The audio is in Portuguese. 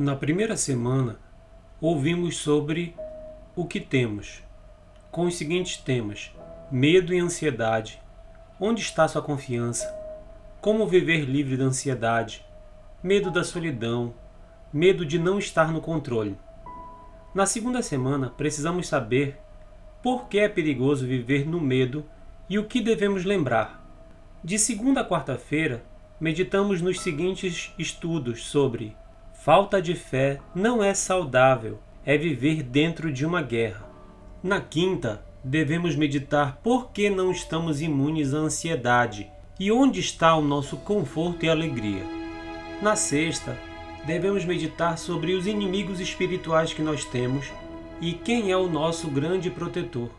Na primeira semana, ouvimos sobre o que temos, com os seguintes temas: medo e ansiedade. Onde está sua confiança? Como viver livre da ansiedade? Medo da solidão, medo de não estar no controle. Na segunda semana, precisamos saber por que é perigoso viver no medo e o que devemos lembrar. De segunda a quarta-feira, meditamos nos seguintes estudos sobre Falta de fé não é saudável, é viver dentro de uma guerra. Na quinta, devemos meditar por que não estamos imunes à ansiedade e onde está o nosso conforto e alegria. Na sexta, devemos meditar sobre os inimigos espirituais que nós temos e quem é o nosso grande protetor.